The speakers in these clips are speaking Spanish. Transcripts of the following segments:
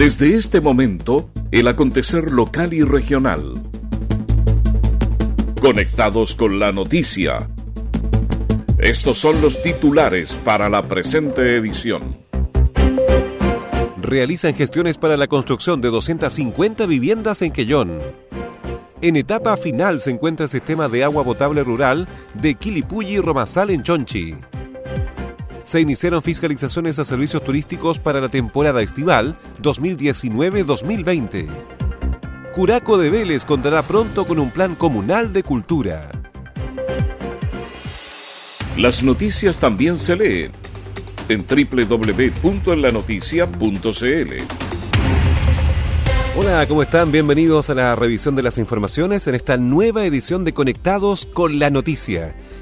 Desde este momento, el acontecer local y regional. Conectados con la noticia. Estos son los titulares para la presente edición. Realizan gestiones para la construcción de 250 viviendas en Quellón. En etapa final se encuentra el sistema de agua potable rural de Quilipulli y Romasal en Chonchi se iniciaron fiscalizaciones a servicios turísticos para la temporada estival 2019-2020. Curaco de Vélez contará pronto con un plan comunal de cultura. Las noticias también se leen en www.enlanoticia.cl. Hola, ¿cómo están? Bienvenidos a la revisión de las informaciones en esta nueva edición de Conectados con la Noticia.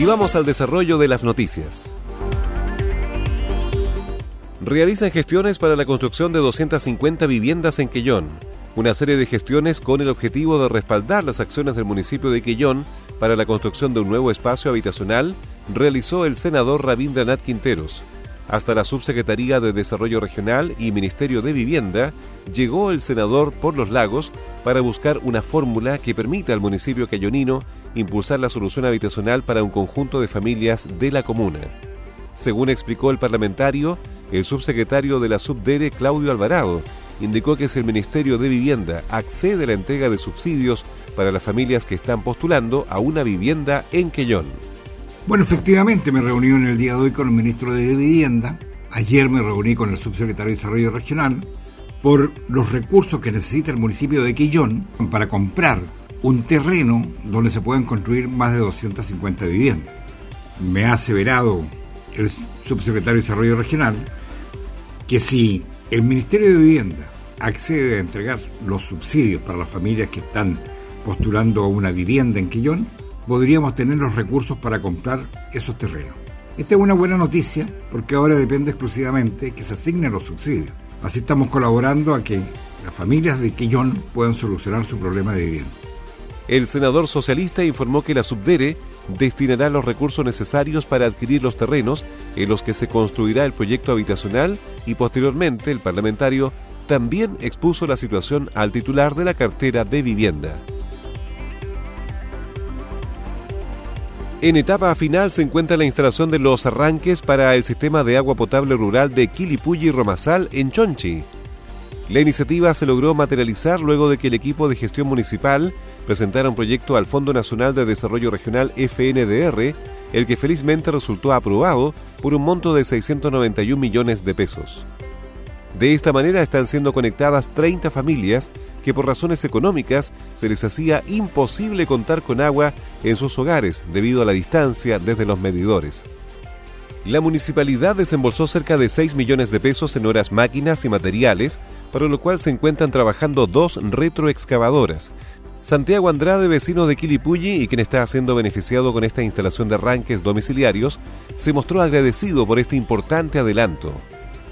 Y vamos al desarrollo de las noticias. Realizan gestiones para la construcción de 250 viviendas en Quellón. Una serie de gestiones con el objetivo de respaldar las acciones del municipio de Quellón para la construcción de un nuevo espacio habitacional realizó el senador Rabindranath Quinteros. Hasta la Subsecretaría de Desarrollo Regional y Ministerio de Vivienda llegó el senador por los lagos para buscar una fórmula que permita al municipio cayonino impulsar la solución habitacional para un conjunto de familias de la comuna. Según explicó el parlamentario, el subsecretario de la Subdere, Claudio Alvarado, indicó que si el Ministerio de Vivienda accede a la entrega de subsidios para las familias que están postulando a una vivienda en Quellón. Bueno, efectivamente me reuní en el día de hoy con el ministro de Vivienda. Ayer me reuní con el subsecretario de Desarrollo Regional por los recursos que necesita el municipio de Quillón para comprar un terreno donde se pueden construir más de 250 viviendas. Me ha aseverado el subsecretario de Desarrollo Regional que si el Ministerio de Vivienda accede a entregar los subsidios para las familias que están postulando a una vivienda en Quillón, podríamos tener los recursos para comprar esos terrenos. Esta es una buena noticia porque ahora depende exclusivamente que se asignen los subsidios. Así estamos colaborando a que las familias de Quillón puedan solucionar su problema de vivienda. El senador socialista informó que la Subdere destinará los recursos necesarios para adquirir los terrenos en los que se construirá el proyecto habitacional y posteriormente el parlamentario también expuso la situación al titular de la cartera de vivienda. En etapa final se encuentra la instalación de los arranques para el sistema de agua potable rural de Quilipulli y Romasal en Chonchi. La iniciativa se logró materializar luego de que el equipo de gestión municipal presentara un proyecto al Fondo Nacional de Desarrollo Regional FNDR, el que felizmente resultó aprobado por un monto de 691 millones de pesos. De esta manera están siendo conectadas 30 familias que por razones económicas se les hacía imposible contar con agua en sus hogares debido a la distancia desde los medidores. La municipalidad desembolsó cerca de 6 millones de pesos en horas máquinas y materiales para lo cual se encuentran trabajando dos retroexcavadoras. Santiago Andrade, vecino de Quilipulli y quien está siendo beneficiado con esta instalación de arranques domiciliarios, se mostró agradecido por este importante adelanto.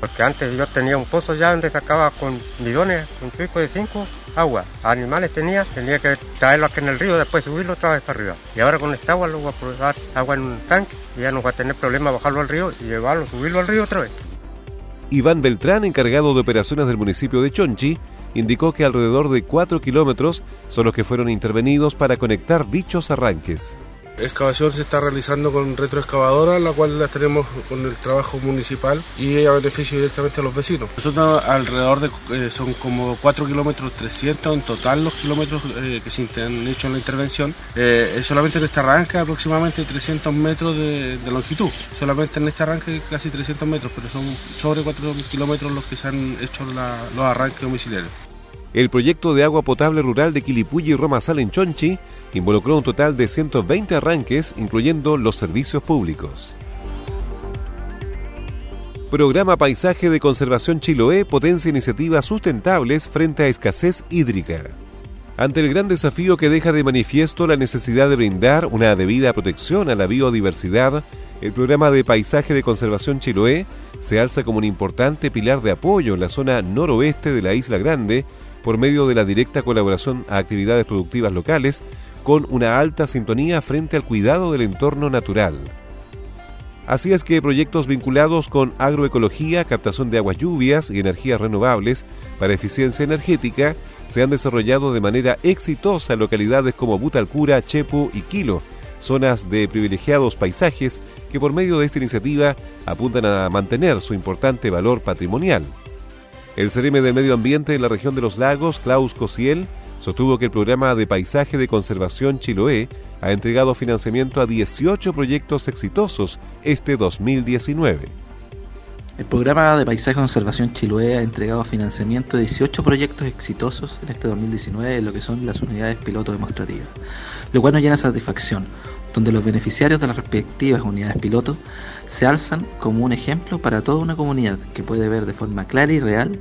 Porque antes yo tenía un pozo ya donde sacaba con bidones, un pico de cinco, agua. Animales tenía, tenía que traerlo aquí en el río, después subirlo otra vez para arriba. Y ahora con esta agua lo voy a probar agua en un tanque y ya no va a tener problema bajarlo al río y llevarlo, subirlo al río otra vez. Iván Beltrán, encargado de operaciones del municipio de Chonchi, indicó que alrededor de 4 kilómetros son los que fueron intervenidos para conectar dichos arranques excavación se está realizando con retroexcavadora, la cual la tenemos con el trabajo municipal y a beneficio directamente a los vecinos. Nosotros alrededor de, eh, son como 4 kilómetros 300 en total los kilómetros eh, que se han hecho en la intervención. Eh, solamente en este arranque aproximadamente 300 metros de, longitud, solamente en este arranque casi 300 metros, pero son sobre 4 kilómetros los que se han hecho los arranques domiciliarios. El proyecto de agua potable rural de Quilipulli y Romasal en Chonchi involucró un total de 120 arranques, incluyendo los servicios públicos. Programa Paisaje de Conservación Chiloé potencia iniciativas sustentables frente a escasez hídrica. Ante el gran desafío que deja de manifiesto la necesidad de brindar una debida protección a la biodiversidad, el programa de Paisaje de Conservación Chiloé se alza como un importante pilar de apoyo en la zona noroeste de la Isla Grande por medio de la directa colaboración a actividades productivas locales con una alta sintonía frente al cuidado del entorno natural. Así es que proyectos vinculados con agroecología, captación de aguas lluvias y energías renovables para eficiencia energética se han desarrollado de manera exitosa en localidades como Butalcura, Chepu y Quilo, zonas de privilegiados paisajes que por medio de esta iniciativa apuntan a mantener su importante valor patrimonial. El CRM del Medio Ambiente en la región de los lagos, Klaus Cosiel, sostuvo que el programa de paisaje de conservación Chiloé ha entregado financiamiento a 18 proyectos exitosos este 2019. El programa de Paisaje de Conservación Chiloé ha entregado financiamiento a 18 proyectos exitosos en este 2019 en lo que son las unidades piloto demostrativas, lo cual nos llena de satisfacción, donde los beneficiarios de las respectivas unidades piloto se alzan como un ejemplo para toda una comunidad que puede ver de forma clara y real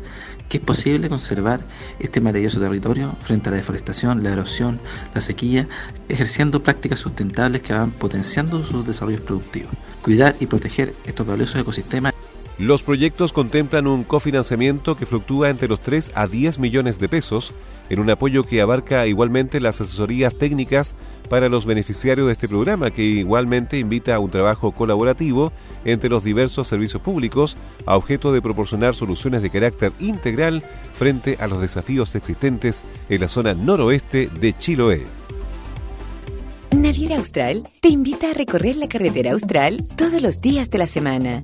que es posible conservar este maravilloso territorio frente a la deforestación, la erosión, la sequía, ejerciendo prácticas sustentables que van potenciando sus desarrollos productivos. Cuidar y proteger estos valiosos ecosistemas los proyectos contemplan un cofinanciamiento que fluctúa entre los 3 a 10 millones de pesos, en un apoyo que abarca igualmente las asesorías técnicas para los beneficiarios de este programa, que igualmente invita a un trabajo colaborativo entre los diversos servicios públicos a objeto de proporcionar soluciones de carácter integral frente a los desafíos existentes en la zona noroeste de Chiloé. Naviera Austral te invita a recorrer la carretera austral todos los días de la semana.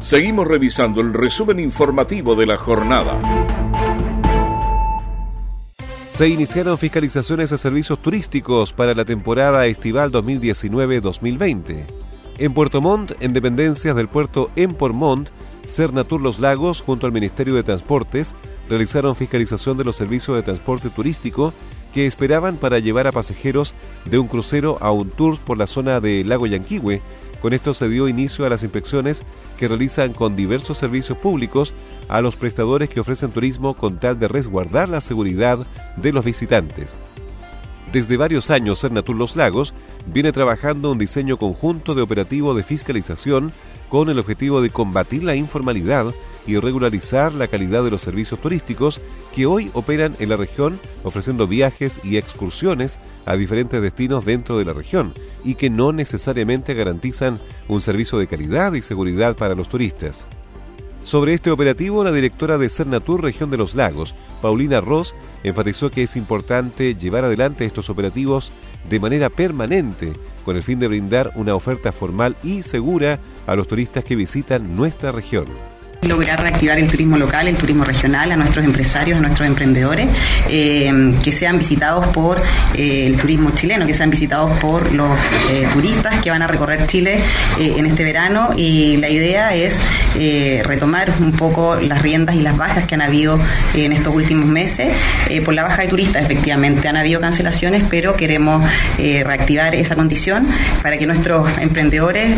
Seguimos revisando el resumen informativo de la jornada. Se iniciaron fiscalizaciones a servicios turísticos para la temporada estival 2019-2020. En Puerto Montt, en dependencias del puerto en Portmont, Cernatur Los Lagos, junto al Ministerio de Transportes, realizaron fiscalización de los servicios de transporte turístico que esperaban para llevar a pasajeros de un crucero a un tour por la zona de Lago Yanquihue, con esto se dio inicio a las inspecciones que realizan con diversos servicios públicos a los prestadores que ofrecen turismo con tal de resguardar la seguridad de los visitantes. Desde varios años, Cernatur Los Lagos viene trabajando un diseño conjunto de operativo de fiscalización con el objetivo de combatir la informalidad y regularizar la calidad de los servicios turísticos que hoy operan en la región ofreciendo viajes y excursiones a diferentes destinos dentro de la región y que no necesariamente garantizan un servicio de calidad y seguridad para los turistas. Sobre este operativo, la directora de Cernatur Región de los Lagos, Paulina Ross, enfatizó que es importante llevar adelante estos operativos de manera permanente con el fin de brindar una oferta formal y segura a los turistas que visitan nuestra región lograr reactivar el turismo local, el turismo regional, a nuestros empresarios, a nuestros emprendedores, eh, que sean visitados por eh, el turismo chileno, que sean visitados por los eh, turistas que van a recorrer Chile en este verano y la idea es retomar un poco las riendas y las bajas que han habido en estos últimos meses. por la baja de turistas, efectivamente, han habido cancelaciones, pero queremos reactivar esa condición para que nuestros emprendedores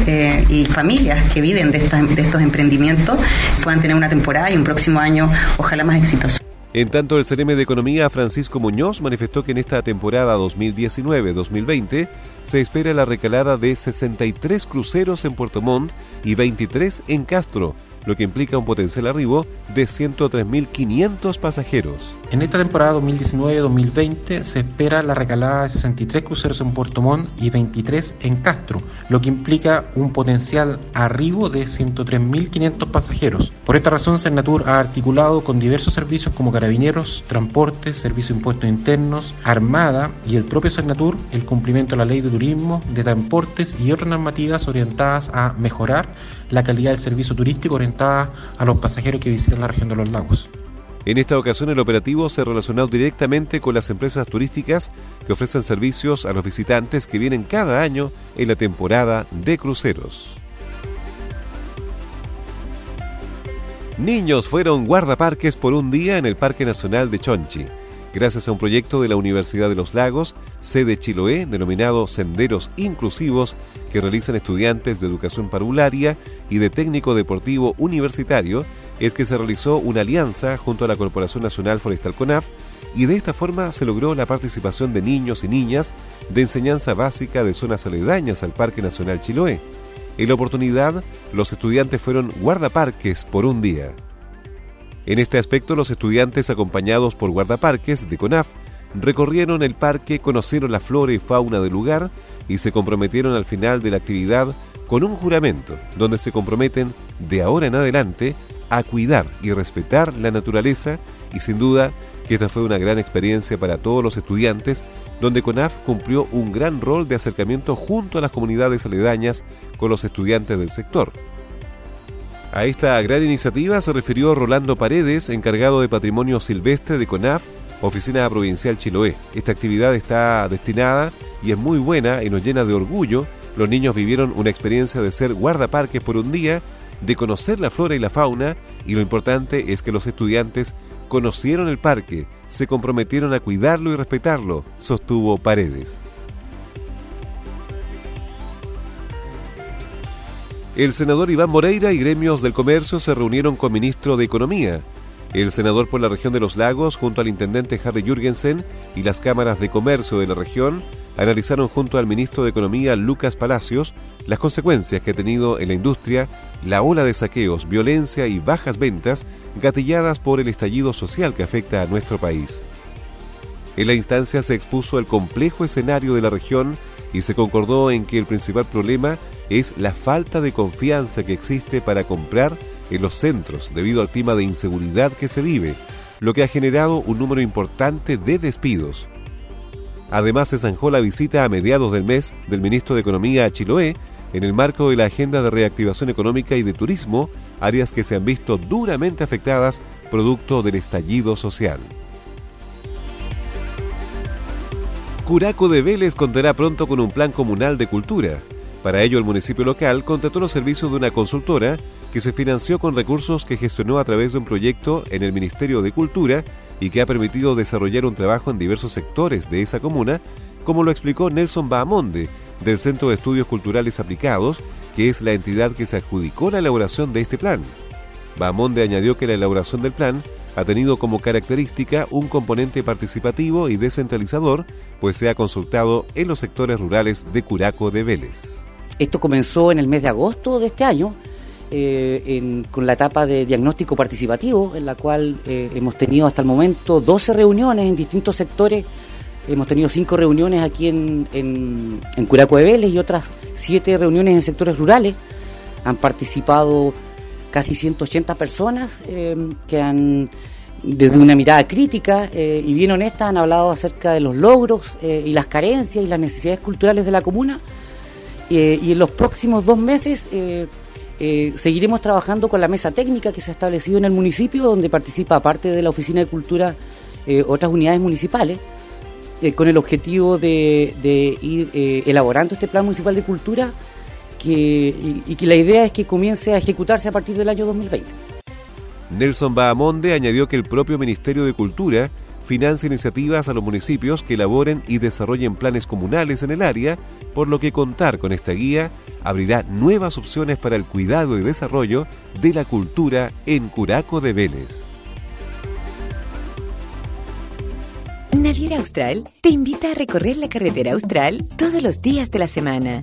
y familias que viven de, de estos emprendimientos puedan tener una temporada y un próximo año ojalá más exitoso. En tanto, el CRM de Economía, Francisco Muñoz, manifestó que en esta temporada 2019-2020 se espera la recalada de 63 cruceros en Puerto Montt y 23 en Castro, lo que implica un potencial arribo de 103.500 pasajeros. En esta temporada 2019-2020 se espera la recalada de 63 cruceros en Puerto Montt y 23 en Castro, lo que implica un potencial arribo de 103.500 pasajeros. Por esta razón, Cernatur ha articulado con diversos servicios como carabineros, transportes, servicio de impuestos internos, Armada y el propio Cernatur el cumplimiento de la ley de turismo, de transportes y otras normativas orientadas a mejorar la calidad del servicio turístico orientadas a los pasajeros que visitan la región de los lagos. En esta ocasión el operativo se relacionó directamente con las empresas turísticas que ofrecen servicios a los visitantes que vienen cada año en la temporada de cruceros. Niños fueron guardaparques por un día en el Parque Nacional de Chonchi, gracias a un proyecto de la Universidad de los Lagos, sede Chiloé, denominado Senderos Inclusivos, que realizan estudiantes de educación parvularia y de técnico deportivo universitario, es que se realizó una alianza junto a la Corporación Nacional Forestal CONAF y de esta forma se logró la participación de niños y niñas de enseñanza básica de zonas aledañas al Parque Nacional Chiloé. En la oportunidad, los estudiantes fueron guardaparques por un día. En este aspecto, los estudiantes acompañados por guardaparques de CONAF recorrieron el parque, conocieron la flora y fauna del lugar y se comprometieron al final de la actividad con un juramento donde se comprometen de ahora en adelante a cuidar y respetar la naturaleza y sin duda esta fue una gran experiencia para todos los estudiantes donde CONAF cumplió un gran rol de acercamiento junto a las comunidades aledañas con los estudiantes del sector. A esta gran iniciativa se refirió Rolando Paredes, encargado de Patrimonio Silvestre de CONAF, Oficina Provincial Chiloé. Esta actividad está destinada y es muy buena y nos llena de orgullo. Los niños vivieron una experiencia de ser guardaparques por un día, de conocer la flora y la fauna y lo importante es que los estudiantes conocieron el parque, se comprometieron a cuidarlo y respetarlo, sostuvo Paredes. El senador Iván Moreira y gremios del comercio se reunieron con ministro de Economía. El senador por la región de los lagos, junto al intendente Harry Jürgensen y las cámaras de comercio de la región, analizaron junto al ministro de Economía Lucas Palacios las consecuencias que ha tenido en la industria la ola de saqueos, violencia y bajas ventas gatilladas por el estallido social que afecta a nuestro país. En la instancia se expuso el complejo escenario de la región y se concordó en que el principal problema es la falta de confianza que existe para comprar en los centros debido al clima de inseguridad que se vive, lo que ha generado un número importante de despidos. Además, se zanjó la visita a mediados del mes del ministro de Economía a Chiloé en el marco de la Agenda de Reactivación Económica y de Turismo, áreas que se han visto duramente afectadas producto del estallido social. Curaco de Vélez contará pronto con un plan comunal de cultura. Para ello, el municipio local contrató los servicios de una consultora que se financió con recursos que gestionó a través de un proyecto en el Ministerio de Cultura y que ha permitido desarrollar un trabajo en diversos sectores de esa comuna, como lo explicó Nelson Bahamonde, del Centro de Estudios Culturales Aplicados, que es la entidad que se adjudicó la elaboración de este plan. Bahamonde añadió que la elaboración del plan ha tenido como característica un componente participativo y descentralizador, pues se ha consultado en los sectores rurales de Curaco de Vélez. Esto comenzó en el mes de agosto de este año, eh, con la etapa de diagnóstico participativo, en la cual eh, hemos tenido hasta el momento 12 reuniones en distintos sectores. Hemos tenido cinco reuniones aquí en, en, Curaco de Vélez y otras siete reuniones en sectores rurales. Han participado casi 180 personas eh, que han, desde una mirada crítica y bien honesta, han hablado acerca de los logros y las carencias y las necesidades culturales de la comuna eh, y en los próximos dos meses eh, eh, seguiremos trabajando con la mesa técnica que se ha establecido en el municipio, donde participa, aparte de la Oficina de Cultura, otras unidades municipales, con el objetivo de, ir elaborando este plan municipal de cultura y, y que la idea es que comience a ejecutarse a partir del año 2020. Nelson Bahamonde añadió que el propio Ministerio de Cultura financia iniciativas a los municipios que elaboren y desarrollen planes comunales en el área, por lo que contar con esta guía abrirá nuevas opciones para el cuidado y desarrollo de la cultura en Curaco de Vélez. Naviera Austral te invita a recorrer la carretera austral todos los días de la semana.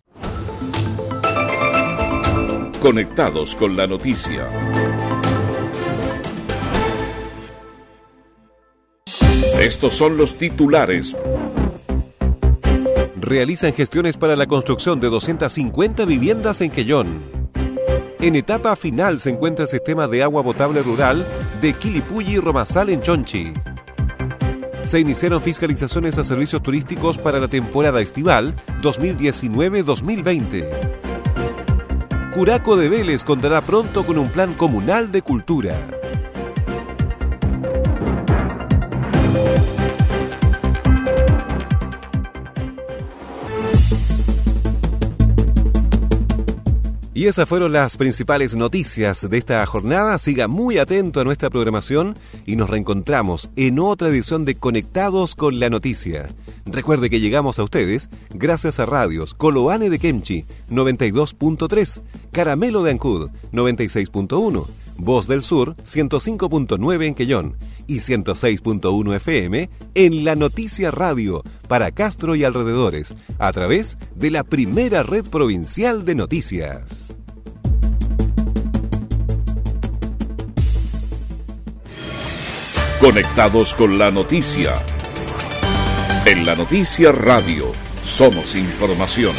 conectados con la noticia. Estos son los titulares. Realizan gestiones para la construcción de 250 viviendas en Quellón. En etapa final se encuentra el sistema de agua potable rural de Quilipulli y Romasal en Chonchi. Se iniciaron fiscalizaciones a servicios turísticos para la temporada estival 2019-2020. Curaco de Vélez contará pronto con un plan comunal de cultura. Y esas fueron las principales noticias de esta jornada. Siga muy atento a nuestra programación y nos reencontramos en otra edición de Conectados con la Noticia. Recuerde que llegamos a ustedes gracias a radios Coloane de Kemchi 92.3, Caramelo de Ancud 96.1, Voz del Sur 105.9 en Quellón y 106.1 FM en La Noticia Radio para Castro y alrededores a través de la primera red provincial de noticias. Conectados con la noticia. En la Noticia Radio somos información.